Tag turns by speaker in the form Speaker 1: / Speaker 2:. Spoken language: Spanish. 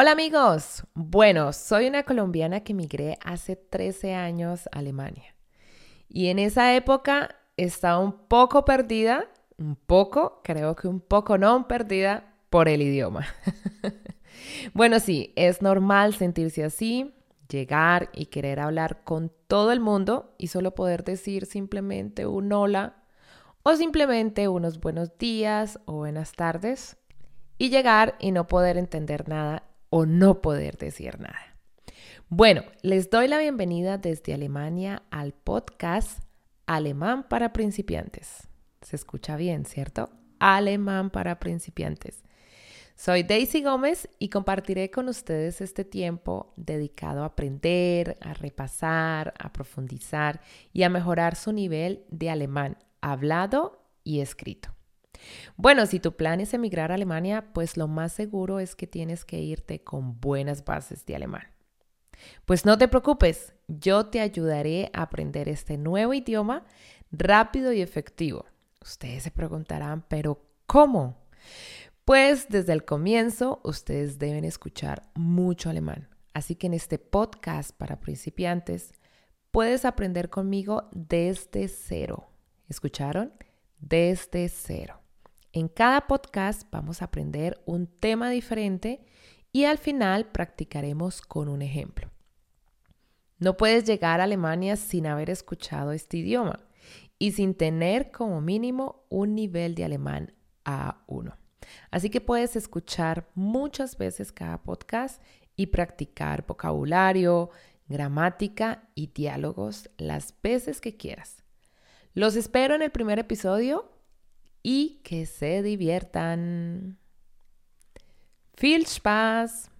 Speaker 1: Hola amigos, bueno, soy una colombiana que emigré hace 13 años a Alemania y en esa época estaba un poco perdida, un poco, creo que un poco no perdida por el idioma. bueno, sí, es normal sentirse así, llegar y querer hablar con todo el mundo y solo poder decir simplemente un hola o simplemente unos buenos días o buenas tardes y llegar y no poder entender nada o no poder decir nada. Bueno, les doy la bienvenida desde Alemania al podcast Alemán para principiantes. Se escucha bien, ¿cierto? Alemán para principiantes. Soy Daisy Gómez y compartiré con ustedes este tiempo dedicado a aprender, a repasar, a profundizar y a mejorar su nivel de alemán hablado y escrito. Bueno, si tu plan es emigrar a Alemania, pues lo más seguro es que tienes que irte con buenas bases de alemán. Pues no te preocupes, yo te ayudaré a aprender este nuevo idioma rápido y efectivo. Ustedes se preguntarán, pero ¿cómo? Pues desde el comienzo ustedes deben escuchar mucho alemán. Así que en este podcast para principiantes puedes aprender conmigo desde cero. ¿Escucharon? Desde cero. En cada podcast vamos a aprender un tema diferente y al final practicaremos con un ejemplo. No puedes llegar a Alemania sin haber escuchado este idioma y sin tener como mínimo un nivel de alemán A1. Así que puedes escuchar muchas veces cada podcast y practicar vocabulario, gramática y diálogos las veces que quieras. Los espero en el primer episodio y que se diviertan. ¡Viel Spaß!